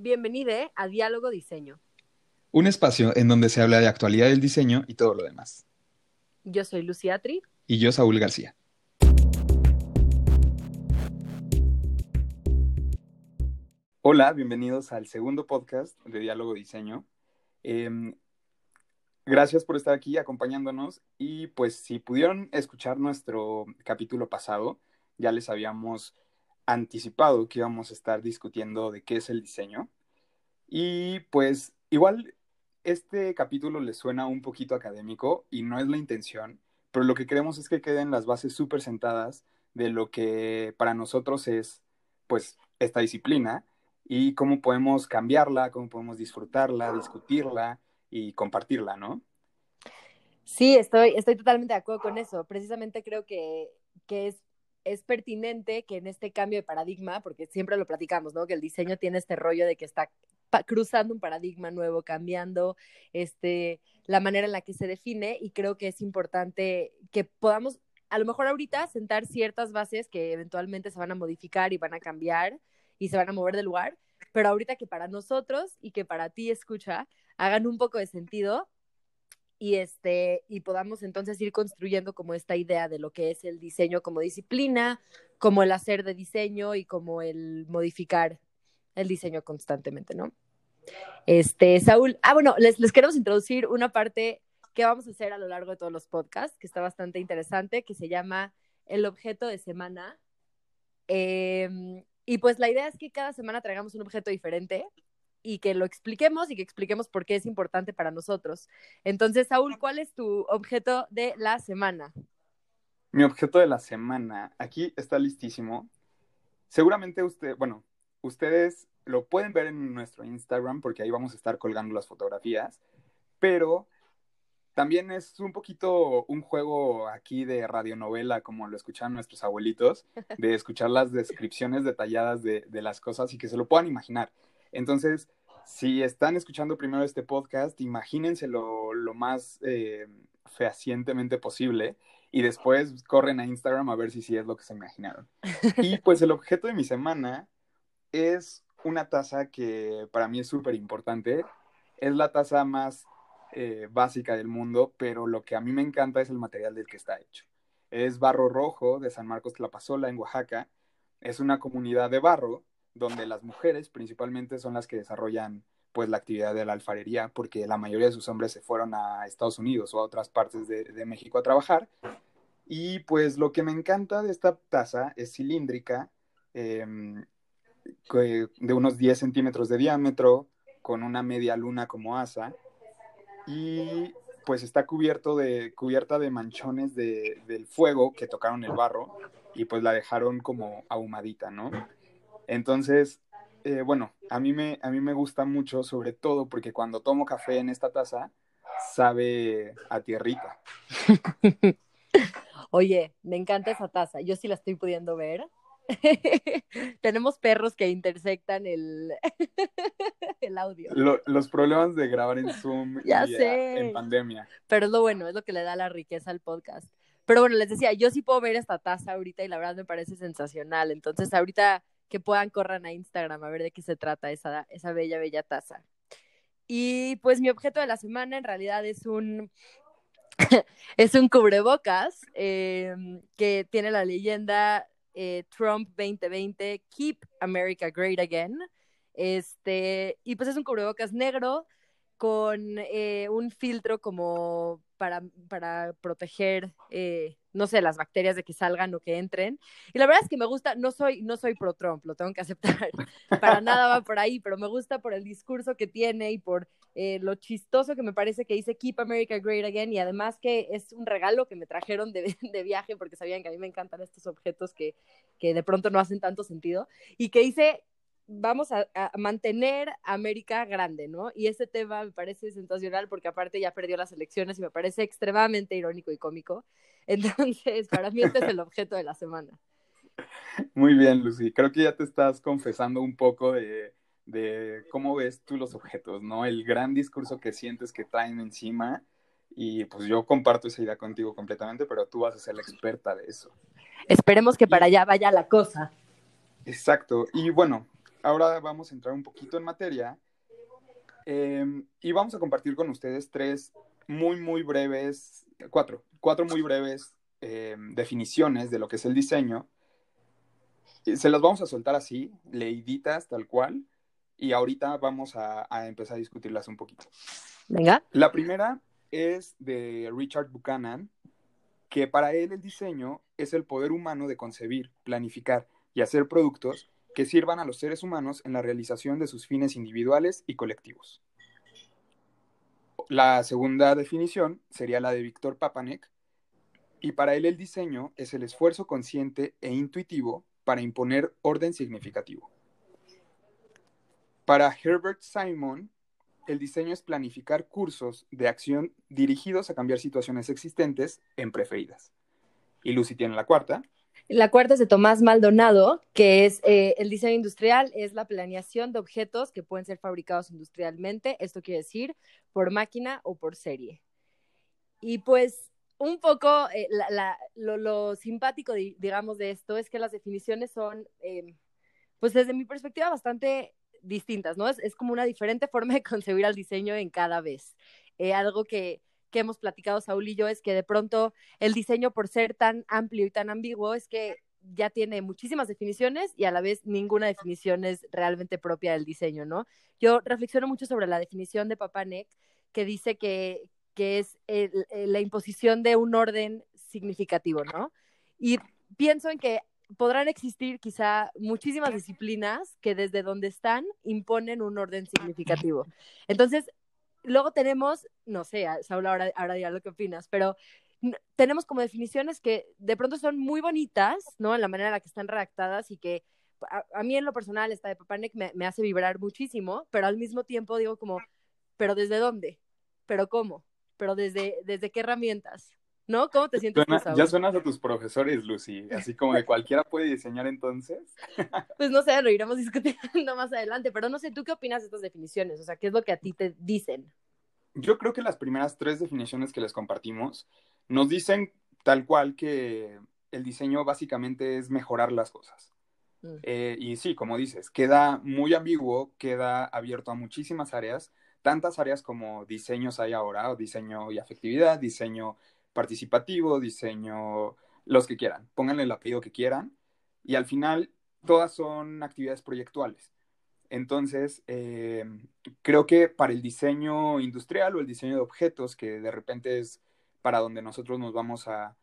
Bienvenido a Diálogo Diseño. Un espacio en donde se habla de actualidad del diseño y todo lo demás. Yo soy Lucía Tri. Y yo, Saúl García. Hola, bienvenidos al segundo podcast de Diálogo Diseño. Em, gracias por estar aquí acompañándonos y pues si pudieron escuchar nuestro capítulo pasado, ya les habíamos anticipado que íbamos a estar discutiendo de qué es el diseño. Y pues igual este capítulo les suena un poquito académico y no es la intención, pero lo que queremos es que queden las bases súper sentadas de lo que para nosotros es pues esta disciplina y cómo podemos cambiarla, cómo podemos disfrutarla, discutirla y compartirla, ¿no? Sí, estoy, estoy totalmente de acuerdo con eso. Precisamente creo que, que es es pertinente que en este cambio de paradigma, porque siempre lo platicamos, ¿no? Que el diseño tiene este rollo de que está cruzando un paradigma nuevo, cambiando este, la manera en la que se define y creo que es importante que podamos, a lo mejor ahorita, sentar ciertas bases que eventualmente se van a modificar y van a cambiar y se van a mover del lugar, pero ahorita que para nosotros y que para ti escucha hagan un poco de sentido y este y podamos entonces ir construyendo como esta idea de lo que es el diseño como disciplina, como el hacer de diseño y como el modificar el diseño constantemente, ¿no? Este, Saúl, ah, bueno, les, les queremos introducir una parte que vamos a hacer a lo largo de todos los podcasts, que está bastante interesante, que se llama el objeto de semana. Em, y pues la idea es que cada semana traigamos un objeto diferente y que lo expliquemos y que expliquemos por qué es importante para nosotros. Entonces, Saúl, ¿cuál es tu objeto de la semana? Mi objeto de la semana, aquí está listísimo. Seguramente usted, bueno, ustedes lo pueden ver en nuestro Instagram porque ahí vamos a estar colgando las fotografías, pero también es un poquito un juego aquí de radionovela, como lo escuchan nuestros abuelitos, de escuchar las descripciones detalladas de, de las cosas y que se lo puedan imaginar. Entonces, si están escuchando primero este podcast, imagínense lo, más eh, fehacientemente posible y después corren a Instagram a ver si sí es lo que se imaginaron. Y pues el objeto de mi semana es una taza que para mí es súper importante. Es la taza más eh, básica del mundo, pero lo que a mí me encanta es el material del que está hecho. Es barro rojo de San Marcos Tlapazola en Oaxaca. Es una comunidad de barro donde las mujeres principalmente son las que desarrollan pues la actividad de la alfarería, porque la mayoría de sus hombres se fueron a Estados Unidos o a otras partes de, México a trabajar. Y pues lo que me encanta de esta taza es cilíndrica, em, de unos 10 centímetros de diámetro, con una media luna como asa, y pues está cubierto de, cubierta de manchones de, del fuego que tocaron el barro y pues la dejaron como ahumadita, ¿no? Entonces, eh, bueno, a mí, me, a mí me gusta mucho, sobre todo porque cuando tomo café en esta taza, sabe a tierrita. Oye, me encanta esa taza. Yo sí la estoy pudiendo ver. Tenemos perros que intersectan el, el audio. los problemas de grabar en Zoom ya y, sé. en pandemia. Pero es lo bueno, es lo que le da la riqueza al podcast. Pero bueno, les decía, yo sí puedo ver esta taza ahorita y la verdad me parece sensacional. Entonces, ahorita que puedan correr a Instagram a ver de qué se trata esa, esa bella, bella taza. Y pues mi objeto de la semana en realidad es un, es un cubrebocas em, que tiene la leyenda eh, Trump 2020, Keep America Great Again. Este, y pues es un cubrebocas negro con eh, un filtro como para, para proteger, eh, no sé, las bacterias de que salgan o que entren. Y la verdad es que me gusta, no soy, no soy pro Trump, lo tengo que aceptar, para nada va por ahí, pero me gusta por el discurso que tiene y por eh, lo chistoso que me parece que dice Keep America Great Again y además que es un regalo que me trajeron de, de viaje porque sabían que a mí me encantan estos objetos que, que de pronto no hacen tanto sentido y que dice vamos a, mantener América grande, ¿no? Y ese tema me parece sensacional porque aparte ya perdió las elecciones y me parece extremadamente irónico y cómico. Entonces, para mí este es el objeto de la semana. Muy bien, Lucy. Creo que ya te estás confesando un poco de, de cómo ves tú los objetos, ¿no? El gran discurso que sientes que traen encima. Y pues yo comparto esa idea contigo completamente, pero tú vas a ser la experta de eso. Esperemos que para allá vaya la cosa. Exacto. Y bueno, ahora vamos a entrar un poquito en materia em, y vamos a compartir con ustedes tres muy, muy breves, cuatro, cuatro muy breves em, definiciones de lo que es el diseño. Se las vamos a soltar así, leiditas, tal cual, y ahorita vamos a, a empezar a discutirlas un poquito. Venga. La primera es de Richard Buchanan, que para él el diseño es el poder humano de concebir, planificar y hacer productos que sirvan a los seres humanos en la realización de sus fines individuales y colectivos. La segunda definición sería la de Víctor Papanek, y para él el diseño es el esfuerzo consciente e intuitivo para imponer orden significativo. Para Herbert Simon, el diseño es planificar cursos de acción dirigidos a cambiar situaciones existentes en preferidas. Y Lucy tiene la cuarta. La cuarta es de Tomás Maldonado, que es eh, el diseño industrial, es la planeación de objetos que pueden ser fabricados industrialmente, esto quiere decir por máquina o por serie. Y pues un poco eh, lo, simpático, digamos, de esto es que las definiciones son, eh, pues desde mi perspectiva, bastante distintas, ¿no? Es, como una diferente forma de concebir al diseño en cada vez. Eh, algo que, que hemos platicado Saúl y yo es que de pronto el diseño por ser tan amplio y tan ambiguo es que ya tiene muchísimas definiciones y a la vez ninguna definición es realmente propia del diseño, ¿no? Yo reflexiono mucho sobre la definición de Papanek que dice que, que es la imposición de un orden significativo, ¿no? Y pienso en que podrán existir quizá muchísimas disciplinas que desde donde están imponen un orden significativo. Entonces, luego tenemos, no sé, Saúl ahora, ahora dirá lo que opinas, pero tenemos como definiciones que de pronto son muy bonitas, ¿no? En la manera en la que están redactadas y que a, mí en lo personal esta de Papanek me, me hace vibrar muchísimo, pero al mismo tiempo digo como, ¿pero desde dónde? ¿Pero cómo? ¿Pero desde, desde qué herramientas? ¿No? ¿Cómo te sientes? ya suenas a tus profesores, Lucy, así como que cualquiera puede diseñar entonces. pues no sé, lo iremos discutiendo más adelante, pero no sé, ¿tú qué opinas de estas definiciones? O sea, ¿qué es lo que a ti te dicen? Yo creo que las primeras tres definiciones que les compartimos nos dicen tal cual que el diseño básicamente es mejorar las cosas. Mm. Eh, y sí, como dices, queda muy ambiguo, queda abierto a muchísimas áreas, tantas áreas como diseños hay ahora, o diseño y afectividad, diseño participativo, diseño, los que quieran, pónganle el apellido que quieran y al final todas son actividades proyectuales. Entonces, eh, creo que para el diseño industrial o el diseño de objetos, que de repente es para donde nosotros nos vamos a,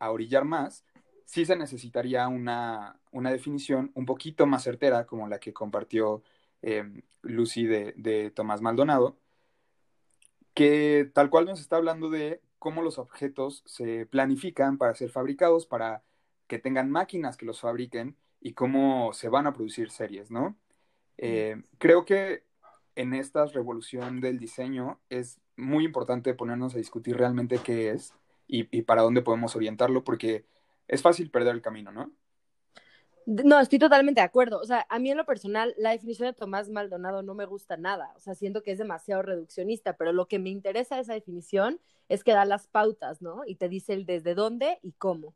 orillar más, sí se necesitaría una, definición un poquito más certera, como la que compartió eh, Lucy de, de Tomás Maldonado, que tal cual nos está hablando de cómo los objetos se planifican para ser fabricados, para que tengan máquinas que los fabriquen y cómo se van a producir series, ¿no? Eh, creo que en esta revolución del diseño es muy importante ponernos a discutir realmente qué es y, y para dónde podemos orientarlo, porque es fácil perder el camino, ¿no? No, estoy totalmente de acuerdo. O sea, a mí en lo personal, la definición de Tomás Maldonado no me gusta nada. O sea, siento que es demasiado reduccionista, pero lo que me interesa de esa definición es que da las pautas, ¿no? Y te dice el desde dónde y cómo.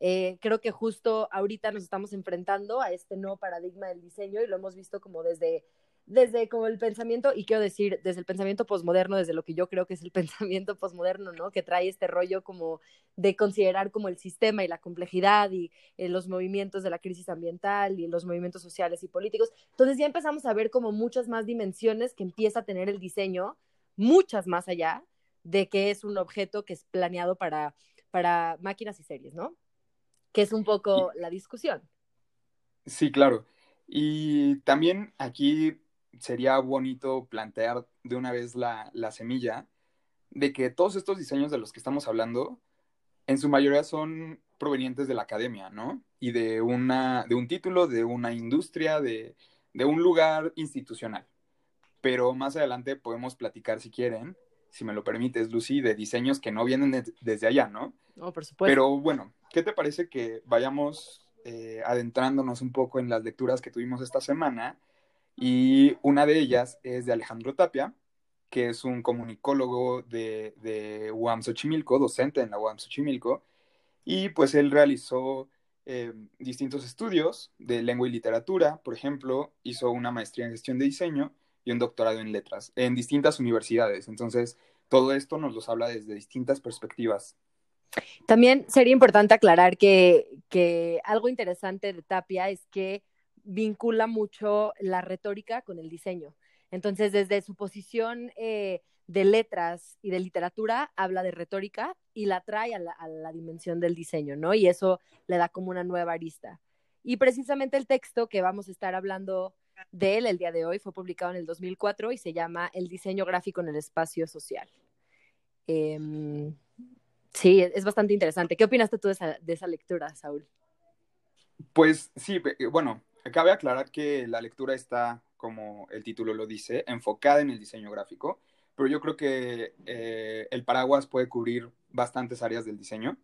Eh, creo que justo ahorita nos estamos enfrentando a este nuevo paradigma del diseño y lo hemos visto como desde desde como el pensamiento, y quiero decir, desde el pensamiento posmoderno, desde lo que yo creo que es el pensamiento posmoderno, ¿no? Que trae este rollo como de considerar como el sistema y la complejidad y eh, los movimientos de la crisis ambiental y los movimientos sociales y políticos. Entonces ya empezamos a ver como muchas más dimensiones que empieza a tener el diseño, muchas más allá de que es un objeto que es planeado para, para máquinas y series, ¿no? Que es un poco la discusión. Sí, claro. Y también aquí sería bonito plantear de una vez la, semilla de que todos estos diseños de los que estamos hablando, en su mayoría son provenientes de la academia, ¿no? Y de, una, de un título, de una industria, de, un lugar institucional. Pero más adelante podemos platicar, si quieren, si me lo permites, Lucy, de diseños que no vienen desde allá, ¿no? No, por supuesto. Pero bueno, ¿qué te parece que vayamos eh, adentrándonos un poco en las lecturas que tuvimos esta semana y una de ellas es de Alejandro Tapia, que es un comunicólogo de, de UAM Xochimilco, docente en la UAM Xochimilco, y pues él realizó eh, distintos estudios de lengua y literatura, por ejemplo, hizo una maestría en gestión de diseño y un doctorado en letras en distintas universidades. Entonces, todo esto nos los habla desde distintas perspectivas. También sería importante aclarar que, que algo interesante de Tapia es que vincula mucho la retórica con el diseño. Entonces, desde su posición eh, de letras y de literatura, habla de retórica y la trae a la, dimensión del diseño, ¿no? Y eso le da como una nueva arista. Y precisamente el texto que vamos a estar hablando de él el día de hoy fue publicado en el 2004 y se llama El diseño gráfico en el espacio social. Em, sí, es bastante interesante. ¿Qué opinaste tú de esa, de esa lectura, Saúl? Pues sí, bueno, cabe aclarar que la lectura está, como el título lo dice, enfocada en el diseño gráfico pero yo creo que eh, el paraguas puede cubrir bastantes áreas del diseño.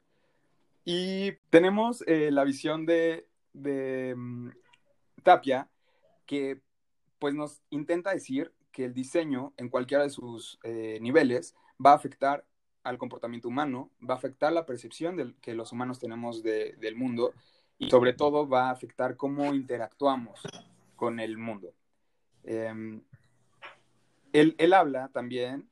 Y tenemos eh, la visión de, mm, Tapia, que pues nos intenta decir que el diseño en cualquiera de sus eh, niveles va a afectar al comportamiento humano, va a afectar la percepción que los humanos tenemos del mundo y sobre todo va a afectar cómo interactuamos con el mundo. Em, él, habla también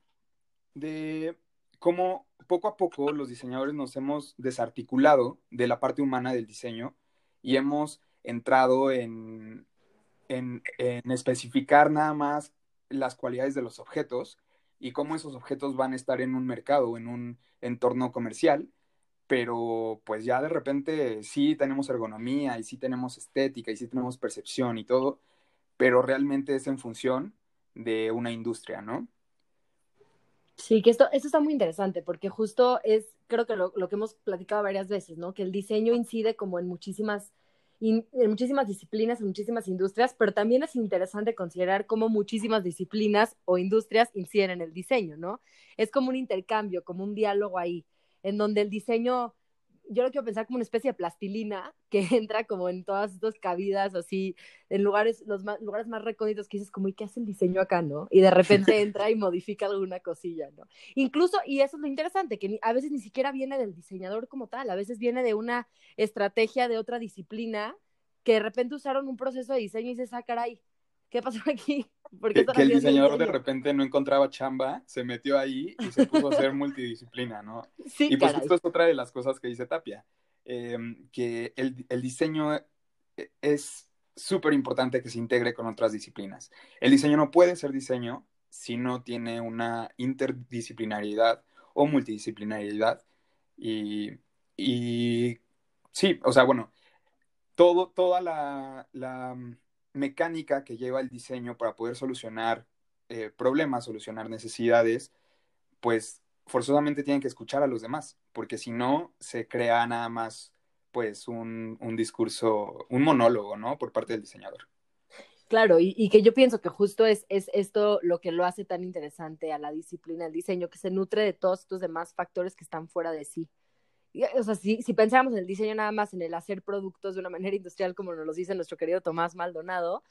de cómo poco a poco los diseñadores nos hemos desarticulado de la parte humana del diseño y hemos entrado en, en, especificar nada más las cualidades de los objetos y cómo esos objetos van a estar en un mercado, en un entorno comercial, pero pues ya de repente sí tenemos ergonomía y sí tenemos estética y sí tenemos percepción y todo, pero realmente es en función de una industria, ¿no? Sí, que esto, esto está muy interesante porque justo es, creo que lo, que hemos platicado varias veces, ¿no? Que el diseño incide como en muchísimas, en muchísimas disciplinas, en muchísimas industrias, pero también es interesante considerar cómo muchísimas disciplinas o industrias inciden en el diseño, ¿no? Es como un intercambio, como un diálogo ahí, en donde el diseño yo lo quiero pensar como una especie de plastilina que entra como en todas estas cabidas, así, en lugares, los más, lugares más recónditos que dices como, ¿y qué hace el diseño acá, no? Y de repente entra y modifica alguna cosilla, ¿no? Incluso, y eso es lo interesante, que a veces ni siquiera viene del diseñador como tal, a veces viene de una estrategia de otra disciplina que de repente usaron un proceso de diseño y dices, ah, caray, ¿qué pasó aquí? que, el diseñador de repente no encontraba chamba, se metió ahí y se puso a hacer multidisciplina, ¿no? Sí, y pues esto es otra de las cosas que dice Tapia, em, que el, el, diseño e, es súper importante que se integre con otras disciplinas. El diseño no puede ser diseño si no tiene una interdisciplinariedad o multidisciplinariedad. Y, y sí, o sea, bueno, todo, toda la, la mecánica que lleva el diseño para poder solucionar eh, problemas, solucionar necesidades, pues forzosamente tienen que escuchar a los demás, porque si no, se crea nada más pues un, discurso, un monólogo, ¿no? Por parte del diseñador. Claro, y, que yo pienso que justo es, es, esto lo que lo hace tan interesante a la disciplina del diseño, que se nutre de todos estos demás factores que están fuera de sí o sea, si, si pensáramos en el diseño nada más en el hacer productos de una manera industrial, como nos lo dice nuestro querido Tomás Maldonado,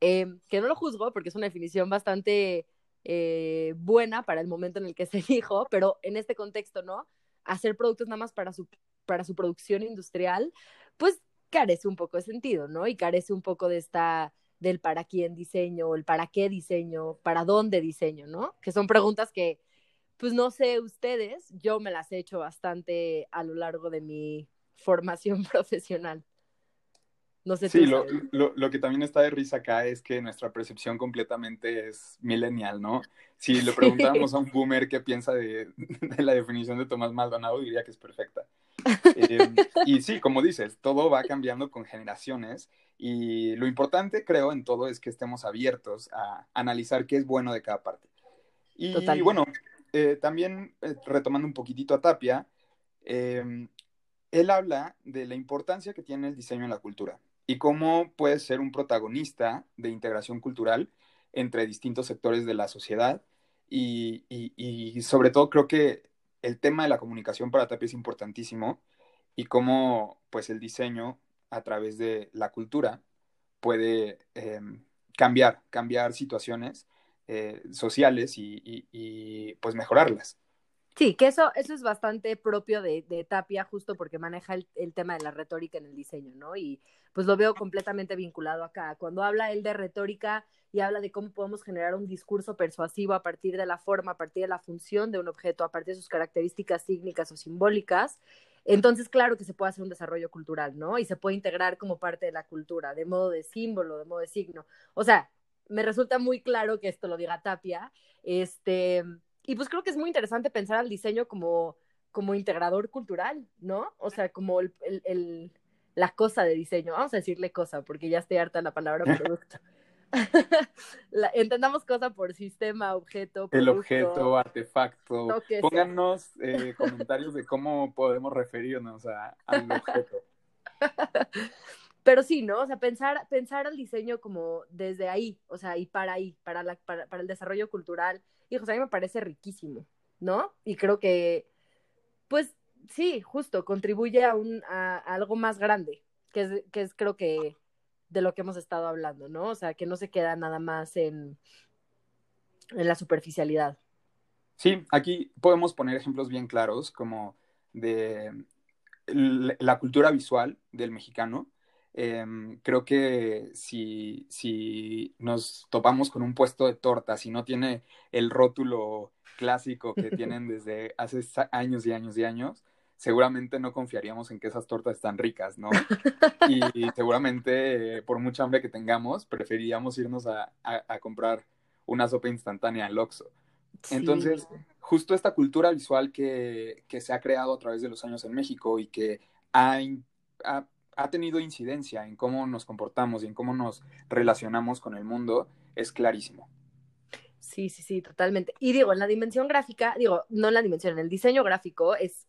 eh, que no lo juzgo porque es una definición bastante eh, buena para el momento en el que se dijo, pero en este contexto, ¿no? Hacer productos nada más para su, para su producción industrial, pues carece un poco de sentido, ¿no? Y carece un poco de esta del para quién diseño, el para qué diseño, para dónde diseño, ¿no? Que son preguntas que pues no sé ustedes, yo me las he hecho bastante a lo largo de mi formación profesional. No sé. Sí, lo, lo, que también está de risa acá es que nuestra percepción completamente es millennial, ¿no? Si le preguntáramos a un boomer qué piensa de, la definición de Tomás Maldonado, diría que es perfecta. Em, y sí, como dices, todo va cambiando con generaciones y lo importante, creo, en todo es que estemos abiertos a analizar qué es bueno de cada parte. Y bueno, eh, también eh, retomando un poquitito a Tapia, em, él habla de la importancia que tiene el diseño en la cultura y cómo puede ser un protagonista de integración cultural entre distintos sectores de la sociedad y, sobre todo creo que el tema de la comunicación para Tapia es importantísimo y cómo pues el diseño a través de la cultura puede em, cambiar, cambiar situaciones eh, sociales y, pues mejorarlas. Sí, que eso, eso es bastante propio de, Tapia, justo porque maneja el, el, tema de la retórica en el diseño, ¿no? Y pues lo veo completamente vinculado acá. Cuando habla él de retórica y habla de cómo podemos generar un discurso persuasivo a partir de la forma, a partir de la función de un objeto, a partir de sus características técnicas o simbólicas, entonces claro que se puede hacer un desarrollo cultural, ¿no? Y se puede integrar como parte de la cultura, de modo de símbolo, de modo de signo. O sea, me resulta muy claro que esto lo diga Tapia, este y pues creo que es muy interesante pensar al diseño como, como integrador cultural, ¿no? O sea, como el, el, el, la cosa de diseño. Vamos a decirle cosa, porque ya estoy harta de la palabra producto. la, entendamos cosa por sistema, objeto. Producto, el objeto, artefacto. Pónganos eh, comentarios de cómo podemos referirnos a, al objeto. Pero sí, ¿no? O sea, pensar, pensar al diseño como desde ahí, o sea, y para ahí, para, la, para, para el desarrollo cultural, hijos, a mí me parece riquísimo, ¿no? Y creo que, pues sí, justo, contribuye a, un, a algo más grande, que es, que es creo que de lo que hemos estado hablando, ¿no? O sea, que no se queda nada más en, en la superficialidad. Sí, aquí podemos poner ejemplos bien claros como de la cultura visual del mexicano, eh, creo que si, si nos topamos con un puesto de tortas y no tiene el rótulo clásico que tienen desde hace años y años y años, seguramente no confiaríamos en que esas tortas están ricas, ¿no? Y, seguramente, por mucha hambre que tengamos, preferiríamos irnos a, a, a comprar una sopa instantánea al Oxxo. Entonces, sí. justo esta cultura visual que, que, se ha creado a través de los años en México y que ha, ha ha tenido incidencia en cómo nos comportamos y en cómo nos relacionamos con el mundo es clarísimo. Sí, sí, sí, totalmente. Y digo, en la dimensión gráfica, digo, no en la dimensión, en el diseño gráfico es,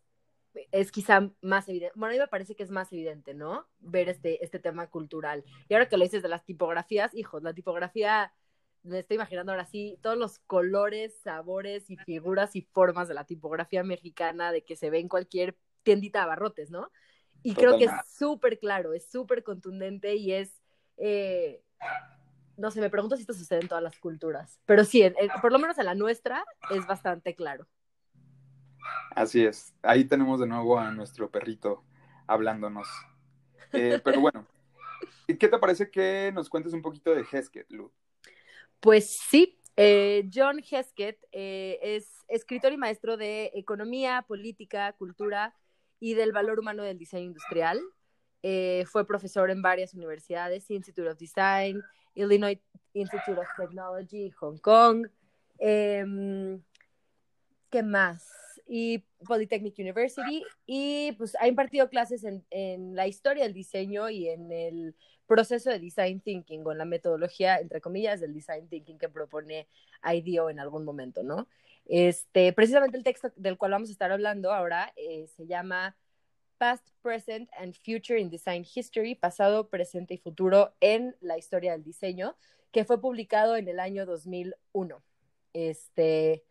es quizá más evidente, bueno, a mí me parece que es más evidente, ¿no? Ver este, este tema cultural. Y ahora que lo dices de las tipografías, hijos, la tipografía, me estoy imaginando ahora sí, todos los colores, sabores y figuras y formas de la tipografía mexicana, de que se ve en cualquier tiendita de abarrotes, ¿no? Y creo que es súper claro, es súper contundente y es, eh, no sé, me pregunto si esto sucede en todas las culturas, pero sí, en, en, por lo menos en la nuestra es bastante claro. Así es, ahí tenemos de nuevo a nuestro perrito hablándonos. Eh, pero bueno, ¿qué te parece que nos cuentes un poquito de Hesketh, Lu? Pues sí, eh, John Hesketh eh, es escritor y maestro de economía, política, cultura y del valor humano del diseño industrial. Eh, fue profesor en varias universidades, Institute of Design, Illinois Institute of Technology, Hong Kong. Eh, ¿Qué más? Y Polytechnic University. Y pues ha impartido clases en, en, la historia del diseño y en el proceso de design thinking o en la metodología, entre comillas, del design thinking que propone IDEO en algún momento, ¿no? Este, precisamente el texto del cual vamos a estar hablando ahora eh, se llama Past, Present and Future in Design History, pasado, presente y futuro en la historia del diseño, que fue publicado en el año 2001. Este,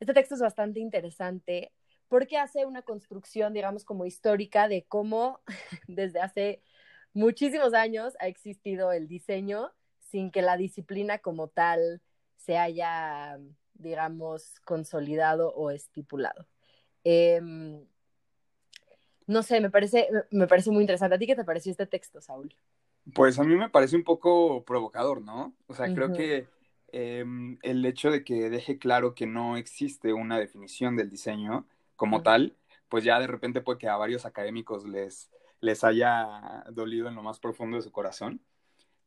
este texto es bastante interesante porque hace una construcción, digamos, como histórica de cómo desde hace muchísimos años ha existido el diseño sin que la disciplina como tal se haya digamos, consolidado o estipulado. Eh, no sé, me parece, me parece muy interesante. ¿A ti qué te pareció este texto, Saúl? Pues a mí me parece un poco provocador, ¿no? O sea, uh -huh. creo que eh, el hecho de que deje claro que no existe una definición del diseño como uh -huh. tal, pues ya de repente puede que a varios académicos les, les haya dolido en lo más profundo de su corazón,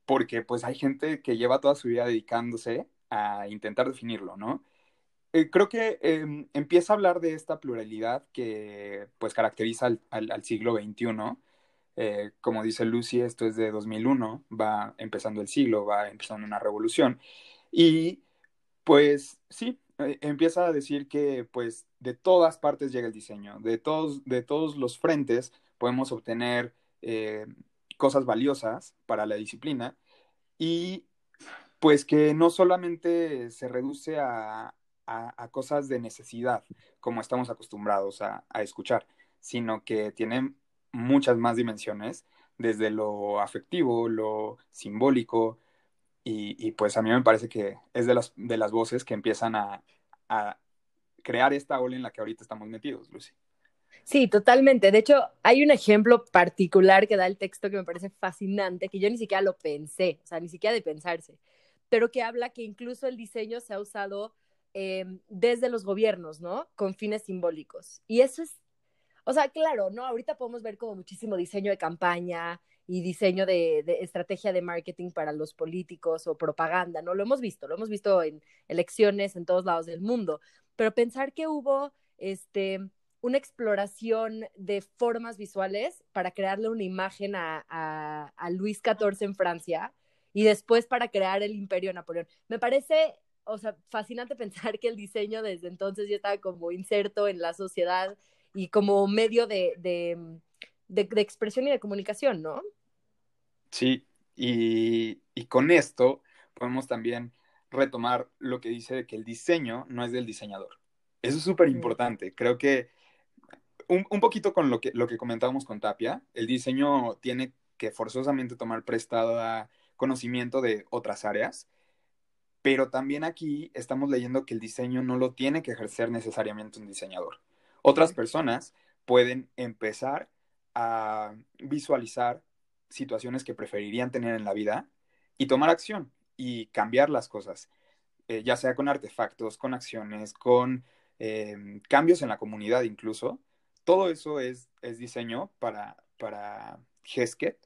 porque pues hay gente que lleva toda su vida dedicándose a intentar definirlo, ¿no? Eh, creo que eh, empieza a hablar de esta pluralidad que pues caracteriza al, al, siglo XXI. Eh, como dice Lucy, esto es de 2001, va empezando el siglo, va empezando una revolución. Y pues sí, eh, empieza a decir que pues de todas partes llega el diseño, de todos, de todos los frentes podemos obtener cosas valiosas para la disciplina y pues que no solamente se reduce a, a, cosas de necesidad, como estamos acostumbrados a, a, escuchar, sino que tiene muchas más dimensiones, desde lo afectivo, lo simbólico, y, y, pues a mí me parece que es de las, de las voces que empiezan a, a crear esta ola en la que ahorita estamos metidos, Lucy. Sí, totalmente. De hecho, hay un ejemplo particular que da el texto que me parece fascinante, que yo ni siquiera lo pensé, o sea, ni siquiera de pensarse, pero que habla que incluso el diseño se ha usado eh, desde los gobiernos, ¿no? Con fines simbólicos. Y eso es, o sea, claro, ¿no? Ahorita podemos ver como muchísimo diseño de campaña y diseño de, estrategia de marketing para los políticos o propaganda, ¿no? Lo hemos visto, lo hemos visto en elecciones en todos lados del mundo, pero pensar que hubo, este, una exploración de formas visuales para crearle una imagen a, Luis XIV en Francia y después para crear el imperio Napoleón. Me parece, o sea, fascinante pensar que el diseño desde entonces ya estaba como inserto en la sociedad y como medio de, de, de, de expresión y de comunicación, ¿no? Sí, y, y con esto podemos también retomar lo que dice de que el diseño no es del diseñador. Eso es súper importante. Creo que un, un, poquito con lo que, lo que comentábamos con Tapia, el diseño tiene que forzosamente tomar prestado a conocimiento de otras áreas, pero también aquí estamos leyendo que el diseño no lo tiene que ejercer necesariamente un diseñador. Otras personas pueden empezar a visualizar situaciones que preferirían tener en la vida y tomar acción y cambiar las cosas, eh, ya sea con artefactos, con acciones, con eh, cambios en la comunidad incluso, todo eso es, es diseño para, para Hesket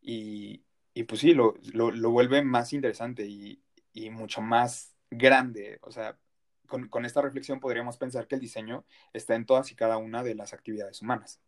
y, y pues sí, lo, lo, lo, vuelve más interesante y, y, mucho más grande. O sea, con, con, esta reflexión podríamos pensar que el diseño está en todas y cada una de las actividades humanas.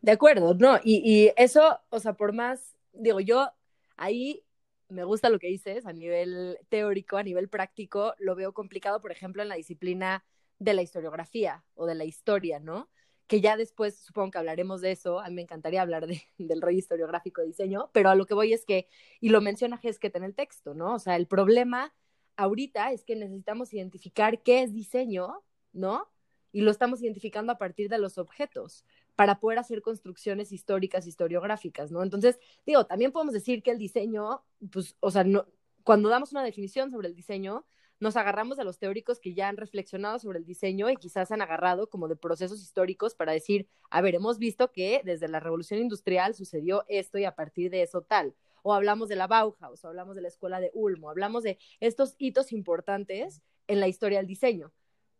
De acuerdo, no, y, y eso, o sea, por más, digo, yo ahí me gusta lo que dices a nivel teórico, a nivel práctico, lo veo complicado, por ejemplo, en la disciplina de la historiografía o de la historia, ¿no? Que ya después supongo que hablaremos de eso, a mí me encantaría hablar de, del rol historiográfico de diseño, pero a lo que voy es que, y lo menciona Hesket en el texto, ¿no? O sea, el problema ahorita es que necesitamos identificar qué es diseño, ¿no? Y lo estamos identificando a partir de los objetos para poder hacer construcciones históricas, historiográficas, ¿no? Entonces, digo, también podemos decir que el diseño, pues, o sea, no, cuando damos una definición sobre el diseño, nos agarramos a los teóricos que ya han reflexionado sobre el diseño y quizás han agarrado como de procesos históricos para decir, a ver, hemos visto que desde la revolución industrial sucedió esto y a partir de eso tal. O hablamos de la Bauhaus, o hablamos de la escuela de Ulmo, hablamos de estos hitos importantes en la historia del diseño.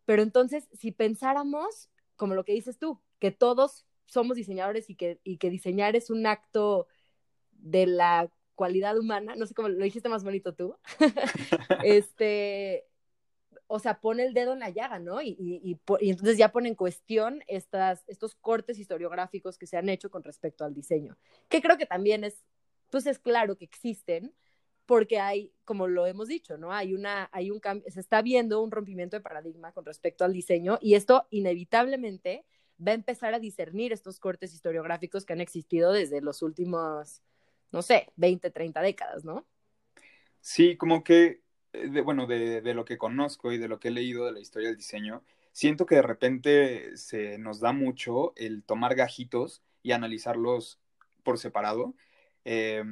Pero entonces, si pensáramos, como lo que dices tú, que todos somos diseñadores y que, y que diseñar es un acto de la cualidad humana, no sé cómo lo dijiste más bonito tú, este, o sea, pone el dedo en la llaga, ¿no? Y, y, y, y, entonces ya pone en cuestión estas, estos cortes historiográficos que se han hecho con respecto al diseño, que creo que también es, pues es claro que existen, porque hay, como lo hemos dicho, ¿no? Hay una, hay un cambio, se está viendo un rompimiento de paradigma con respecto al diseño y esto inevitablemente va a empezar a discernir estos cortes historiográficos que han existido desde los últimos no sé, 20, 30 décadas, ¿no? Sí, como que, eh, de, bueno, de, de, lo que conozco y de lo que he leído de la historia del diseño, siento que de repente se nos da mucho el tomar gajitos y analizarlos por separado, eh,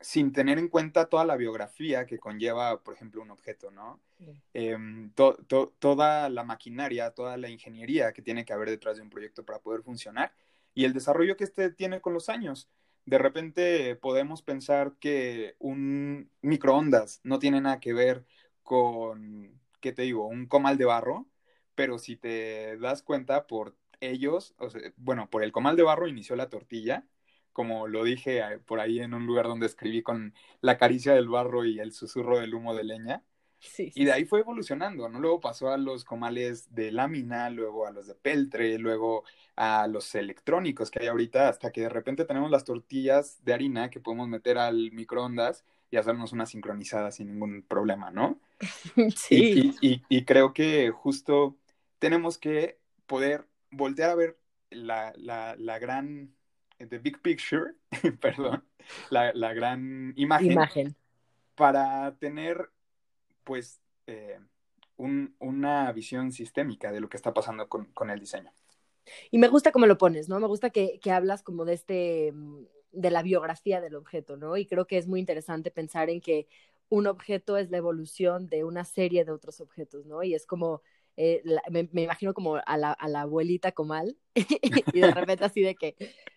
sin tener en cuenta toda la biografía que conlleva, por ejemplo, un objeto, ¿no? Sí. Eh, to, to, toda la maquinaria, toda la ingeniería que tiene que haber detrás de un proyecto para poder funcionar y el desarrollo que este tiene con los años de repente podemos pensar que un microondas no tiene nada que ver con, ¿qué te digo?, un comal de barro, pero si te das cuenta por ellos, o sea, bueno, por el comal de barro inició la tortilla, como lo dije eh, por ahí en un lugar donde escribí con la caricia del barro y el susurro del humo de leña. Sí, sí. Y de ahí fue evolucionando, ¿no? Luego pasó a los comales de lámina, luego a los de peltre, luego a los electrónicos que hay ahorita, hasta que de repente tenemos las tortillas de harina que podemos meter al microondas y hacernos una sincronizada sin ningún problema, ¿no? Sí. Y, y, y creo que justo tenemos que poder voltear a ver la, la, la gran, the big picture, perdón, la, la gran imagen, imagen, para tener pues eh, un, una visión sistémica de lo que está pasando con, con, el diseño. Y me gusta cómo lo pones, ¿no? Me gusta que, que, hablas como de este, de la biografía del objeto, ¿no? Y creo que es muy interesante pensar en que un objeto es la evolución de una serie de otros objetos, ¿no? Y es como eh, me, imagino como a la, a la abuelita Comal y de repente así de que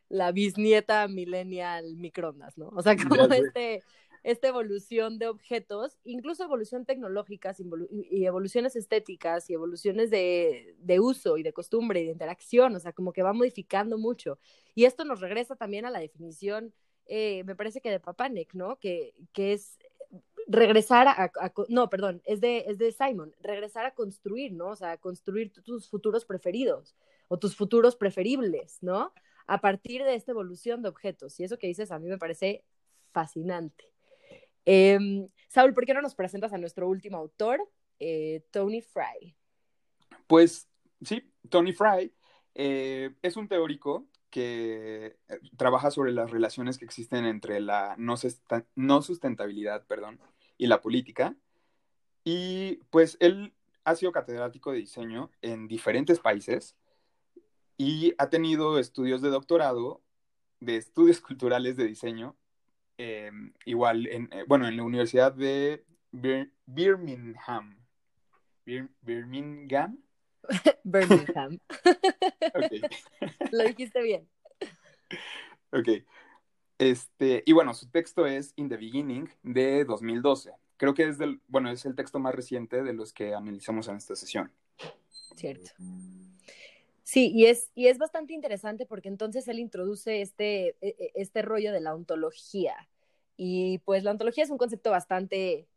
la bisnieta millennial microondas, ¿no? O sea, como este, esta evolución de objetos, incluso evolución tecnológica y evoluciones estéticas y evoluciones de, de, uso y de costumbre y de interacción, o sea, como que va modificando mucho. Y esto nos regresa también a la definición, eh, me parece que de Papanek, ¿no? Que, que es regresar a, no, perdón, es de, es de Simon, regresar a construir, ¿no? O sea, construir tus futuros preferidos o tus futuros preferibles, ¿no? A partir de esta evolución de objetos. Y eso que dices a mí me parece fascinante. Em, Saúl, ¿por qué no nos presentas a nuestro último autor, eh, Tony Fry? Pues sí, Tony Fry eh, es un teórico que eh, trabaja sobre las relaciones que existen entre la no, no sustentabilidad perdón, y la política. Y pues él ha sido catedrático de diseño en diferentes países y ha tenido estudios de doctorado de estudios culturales de diseño, em, igual, en, eh, bueno, en la Universidad de Birmingham. Birmingham. Birmingham. Lo dijiste bien. Ok. Este, y bueno, su texto es In the Beginning de 2012. Creo que es del, bueno, es el texto más reciente de los que analizamos en esta sesión. Cierto. Sí, y es, y es bastante interesante porque entonces él introduce este, e, e, este rollo de la ontología. Y pues la ontología es un concepto bastante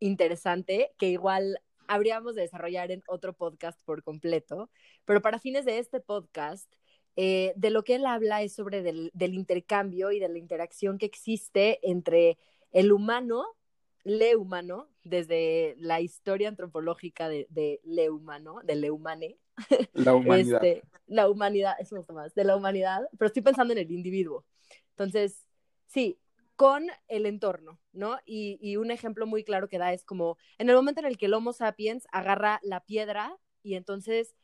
interesante que igual habríamos de desarrollar en otro podcast por completo, pero para fines de este podcast, eh, de lo que él habla es sobre del, intercambio y de la interacción que existe entre el humano, le humano, desde la historia antropológica de, de le humano, de le humane. La humanidad. Este, la humanidad, eso me más, de la humanidad, pero estoy pensando en el individuo. Entonces, sí, con el entorno, ¿no? Y, y, un ejemplo muy claro que da es como en el momento en el que el Homo sapiens agarra la piedra y entonces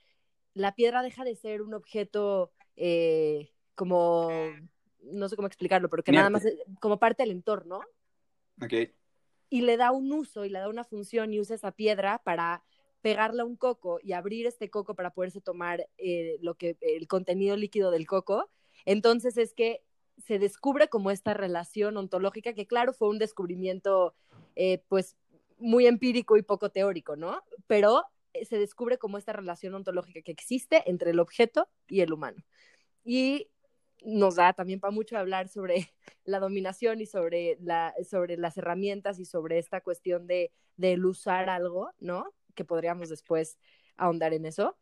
la piedra deja de ser un objeto eh, como, no sé cómo explicarlo, pero que nada más como parte del entorno. Ok. Y le da un uso y le da una función y usa esa piedra para pegarle a un coco y abrir este coco para poderse tomar eh, lo que el contenido líquido del coco. Entonces es que se descubre como esta relación ontológica, que claro, fue un descubrimiento eh, pues muy empírico y poco teórico, ¿no? Pero eh, se descubre como esta relación ontológica que existe entre el objeto y el humano. Y nos da también para mucho hablar sobre la dominación y sobre, la, sobre las herramientas y sobre esta cuestión de, de usar algo, ¿no? Que podríamos después ahondar en eso.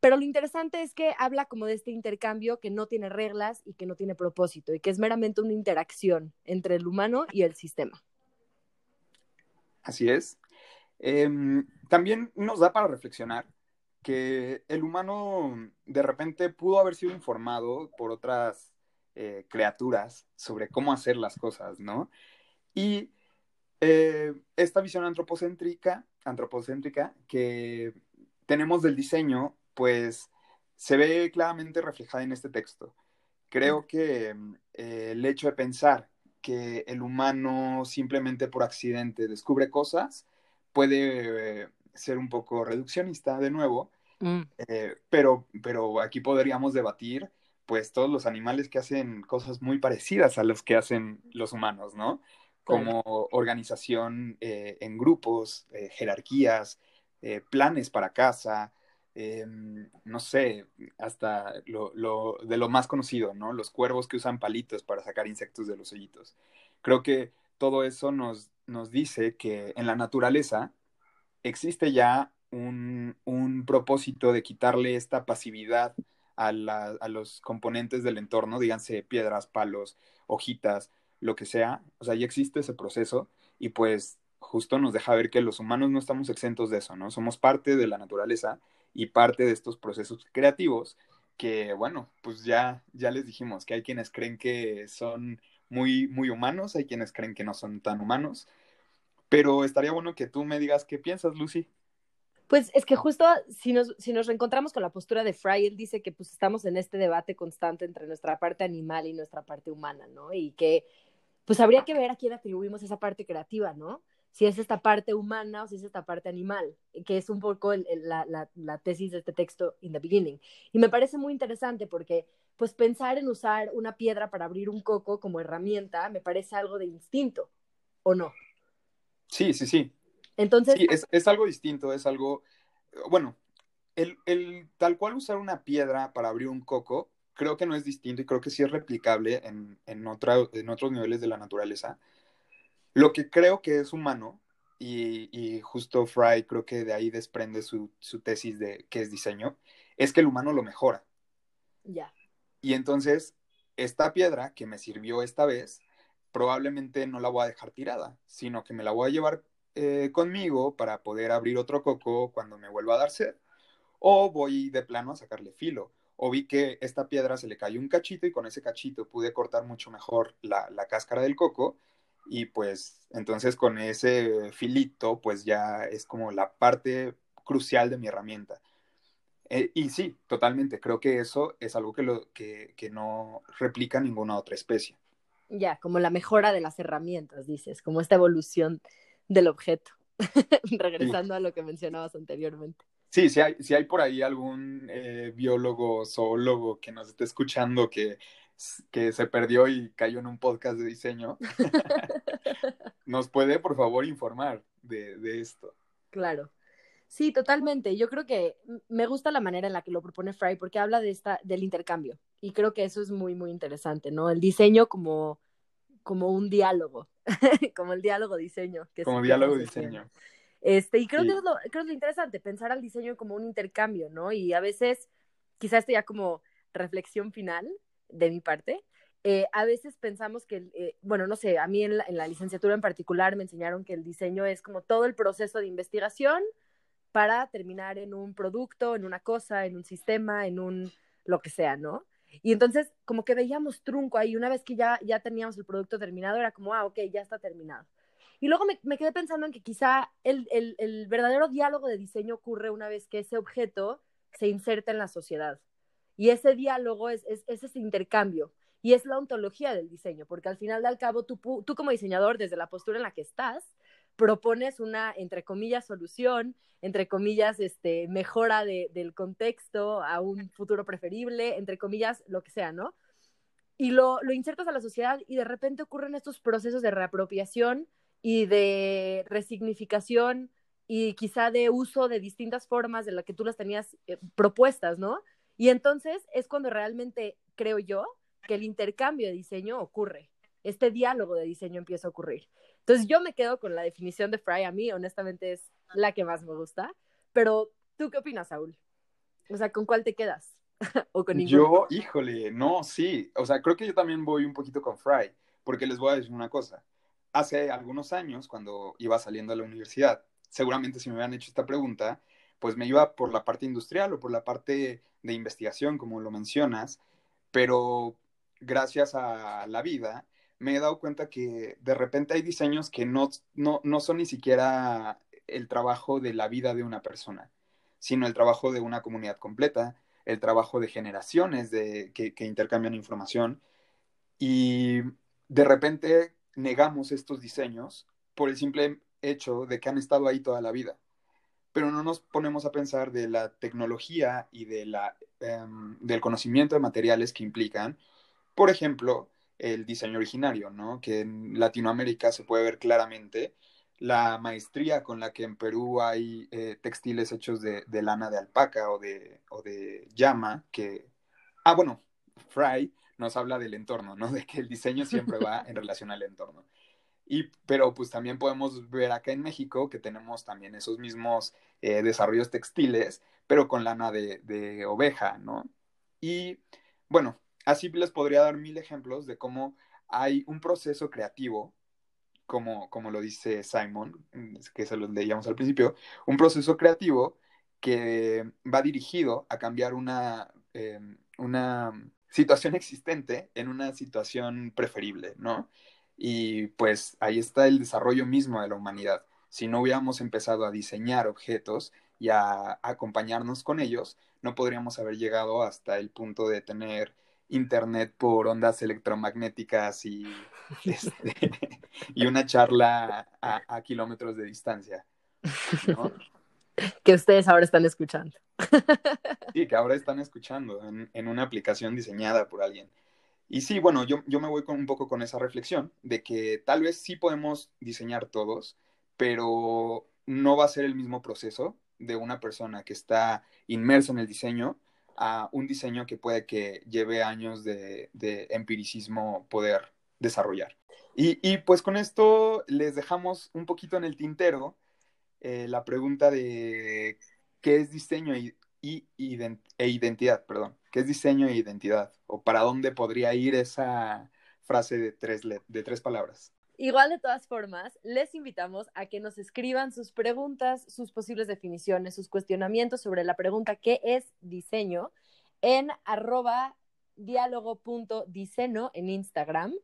Pero lo interesante es que habla como de este intercambio que no tiene reglas y que no tiene propósito y que es meramente una interacción entre el humano y el sistema. Así es. Em, también nos da para reflexionar que el humano de repente pudo haber sido informado por otras eh, criaturas sobre cómo hacer las cosas, ¿no? Y eh, esta visión antropocéntrica, antropocéntrica que tenemos del diseño pues se ve claramente reflejada en este texto. Creo que eh, el hecho de pensar que el humano simplemente por accidente descubre cosas puede eh, ser un poco reduccionista de nuevo, mm. eh, pero, pero aquí podríamos debatir pues todos los animales que hacen cosas muy parecidas a los que hacen los humanos, ¿no? Como organización en grupos, jerarquías, planes para casa, Em, no sé, hasta lo, lo, de lo más conocido, ¿no? Los cuervos que usan palitos para sacar insectos de los hoyitos. Creo que todo eso nos, nos dice que en la naturaleza existe ya un, un propósito de quitarle esta pasividad a, a, los componentes del entorno, díganse piedras, palos, hojitas, lo que sea. O sea, ya existe ese proceso y pues justo nos deja ver que los humanos no estamos exentos de eso, ¿no? Somos parte de la naturaleza y parte de estos procesos creativos que, bueno, pues ya, ya les dijimos que hay quienes creen que son muy, muy humanos, hay quienes creen que no son tan humanos, pero estaría bueno que tú me digas qué piensas, Lucy. Pues es que justo si nos, si nos reencontramos con la postura de Fry, él dice que pues estamos en este debate constante entre nuestra parte animal y nuestra parte humana, ¿no? Y que pues habría que ver a quién atribuimos esa parte creativa, ¿no? si es esta parte humana o si es esta parte animal, que es un poco la, la, tesis de este texto in the beginning. Y me parece muy interesante porque pues pensar en usar una piedra para abrir un coco como herramienta me parece algo de instinto, ¿o no? Sí, sí, sí. Entonces... Sí, es, es algo distinto, es algo, bueno, el, el, tal cual usar una piedra para abrir un coco, creo que no es distinto y creo que sí es replicable en, en, otra, en otros niveles de la naturaleza. Lo que creo que es humano, y, y justo Fry creo que de ahí desprende su, su, tesis de qué es diseño, es que el humano lo mejora. Ya. Y entonces, esta piedra que me sirvió esta vez, probablemente no la voy a dejar tirada, sino que me la voy a llevar eh, conmigo para poder abrir otro coco cuando me vuelva a dar sed o voy de plano a sacarle filo. O vi que esta piedra se le cayó un cachito y con ese cachito pude cortar mucho mejor la, cáscara del coco y pues entonces con ese filito pues ya es como la parte crucial de mi herramienta. Eh, y sí, totalmente, creo que eso es algo que, lo, que, que no replica ninguna otra especie. Ya, como la mejora de las herramientas, dices, como esta evolución del objeto, regresando a lo que mencionabas anteriormente. Sí, si hay, si hay por ahí algún eh, biólogo, zoólogo que nos esté escuchando que, que se perdió y cayó en un podcast de diseño, nos puede por favor informar de, de, esto. Claro. Sí, totalmente. Yo creo que me gusta la manera en la que lo propone Fry porque habla de esta, del intercambio. Y creo que eso es muy, muy interesante, ¿no? El diseño como, como un diálogo, como el diálogo diseño. Que como diálogo diseño. Este, y creo, que es lo, creo que es interesante, pensar al diseño como un intercambio, ¿no? Y a veces, quizás esto ya como reflexión final de mi parte, eh, a veces pensamos que, eh, bueno, no sé, a mí en la, en la, licenciatura en particular me enseñaron que el diseño es como todo el proceso de investigación para terminar en un producto, en una cosa, en un sistema, en un lo que sea, ¿no? Y entonces como que veíamos trunco ahí, una vez que ya, ya teníamos el producto terminado, era como, ah, ok, ya está terminado. Y luego me, quedé pensando en que quizá el, verdadero diálogo de diseño ocurre una vez que ese objeto se inserta en la sociedad. Y ese diálogo es, ese intercambio. Y es la ontología del diseño, porque al final al cabo tú, tú como diseñador, desde la postura en la que estás, propones una, entre comillas, solución, entre comillas, este, mejora del contexto a un futuro preferible, entre comillas, lo que sea, ¿no? Y lo, lo insertas a la sociedad y de repente ocurren estos procesos de reapropiación y de resignificación y quizá de uso de distintas formas de las que tú las tenías eh, propuestas, ¿no? Y entonces es cuando realmente creo yo que el intercambio de diseño ocurre, este diálogo de diseño empieza a ocurrir. Entonces yo me quedo con la definición de Fry, a mí honestamente es la que más me gusta, pero ¿tú qué opinas, Saúl? O sea, ¿con cuál te quedas? ¿O con Yo, híjole, no, sí, o sea, creo que yo también voy un poquito con Fry, porque les voy a decir una cosa hace algunos años, cuando iba saliendo a la universidad, seguramente si me hubieran hecho esta pregunta, pues me iba por la parte industrial o por la parte de investigación, como lo mencionas, pero gracias a la vida me he dado cuenta que de repente hay diseños que no, no, son ni siquiera el trabajo de la vida de una persona, sino el trabajo de una comunidad completa, el trabajo de generaciones de, que, que intercambian información. Y de repente negamos estos diseños por el simple hecho de que han estado ahí toda la vida. Pero no nos ponemos a pensar de la tecnología y de la, em, del conocimiento de materiales que implican, por ejemplo, el diseño originario, ¿no? Que en Latinoamérica se puede ver claramente la maestría con la que en Perú hay eh, textiles hechos de, de, lana de alpaca o de, o de llama, que... Ah, bueno, Fry nos habla del entorno, ¿no? De que el diseño siempre va en relación al entorno. Y, pero pues también podemos ver acá en México que tenemos también esos mismos eh, desarrollos textiles, pero con lana de, de, oveja, ¿no? Y bueno, así les podría dar mil ejemplos de cómo hay un proceso creativo, como, como lo dice Simon, que se lo leíamos al principio, un proceso creativo que va dirigido a cambiar una, eh, una situación existente en una situación preferible, ¿no? Y pues ahí está el desarrollo mismo de la humanidad. Si no hubiéramos empezado a diseñar objetos y a, acompañarnos con ellos, no podríamos haber llegado hasta el punto de tener internet por ondas electromagnéticas y, este, y una charla a, kilómetros de distancia. Que ustedes ahora están escuchando. Sí, que ahora están escuchando en, una aplicación diseñada por alguien. Y sí, bueno, yo, yo me voy con, un poco con esa reflexión de que tal vez sí podemos diseñar todos, pero no va a ser el mismo proceso de una persona que está inmersa en el diseño a un diseño que puede que lleve años de, empiricismo poder desarrollar. Y, pues con esto les dejamos un poquito en el tintero eh, la pregunta de qué es diseño y, e identidad, perdón, qué es diseño e identidad o para dónde podría ir esa frase de tres, de tres palabras. Igual de todas formas, les invitamos a que nos escriban sus preguntas, sus posibles definiciones, sus cuestionamientos sobre la pregunta ¿qué es diseño? en arroba diálogo.diceno en Instagram.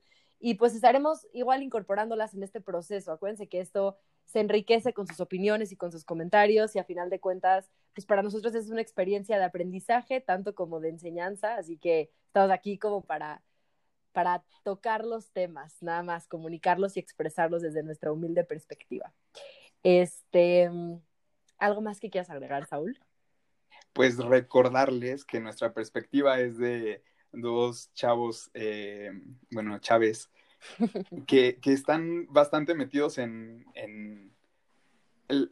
Y pues estaremos igual incorporándolas en este proceso. Acuérdense que esto se enriquece con sus opiniones y con sus comentarios y a final de cuentas, pues para nosotros es una experiencia de aprendizaje, tanto como de enseñanza, así que estamos aquí como para para tocar los temas, nada más comunicarlos y expresarlos desde nuestra humilde perspectiva. Este, ¿algo más que quieras agregar, Saúl? Pues recordarles que nuestra perspectiva es de dos chavos, eh, bueno, Chávez, que, están bastante metidos en,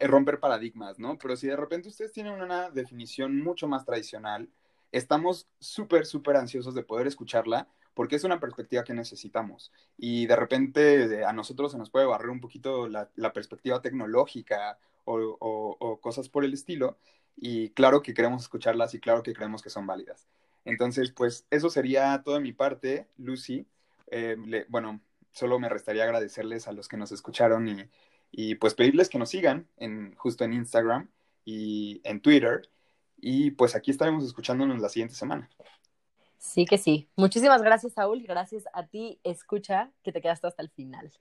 romper paradigmas, ¿no? Pero si de repente ustedes tienen una definición mucho más tradicional, estamos súper, súper ansiosos de poder escucharla porque es una perspectiva que necesitamos. Y de repente a nosotros se nos puede barrer un poquito la, perspectiva tecnológica o, cosas por el estilo. Y claro que queremos escucharlas y claro que creemos que son válidas. Entonces, pues eso sería todo de mi parte, Lucy. Eh, bueno, solo me restaría agradecerles a los que nos escucharon y, y pues pedirles que nos sigan en, justo en Instagram y en Twitter. Y pues aquí estaremos escuchándonos la siguiente semana. Sí que sí. Muchísimas gracias, Saúl. Gracias a ti, escucha, que te quedaste hasta el final.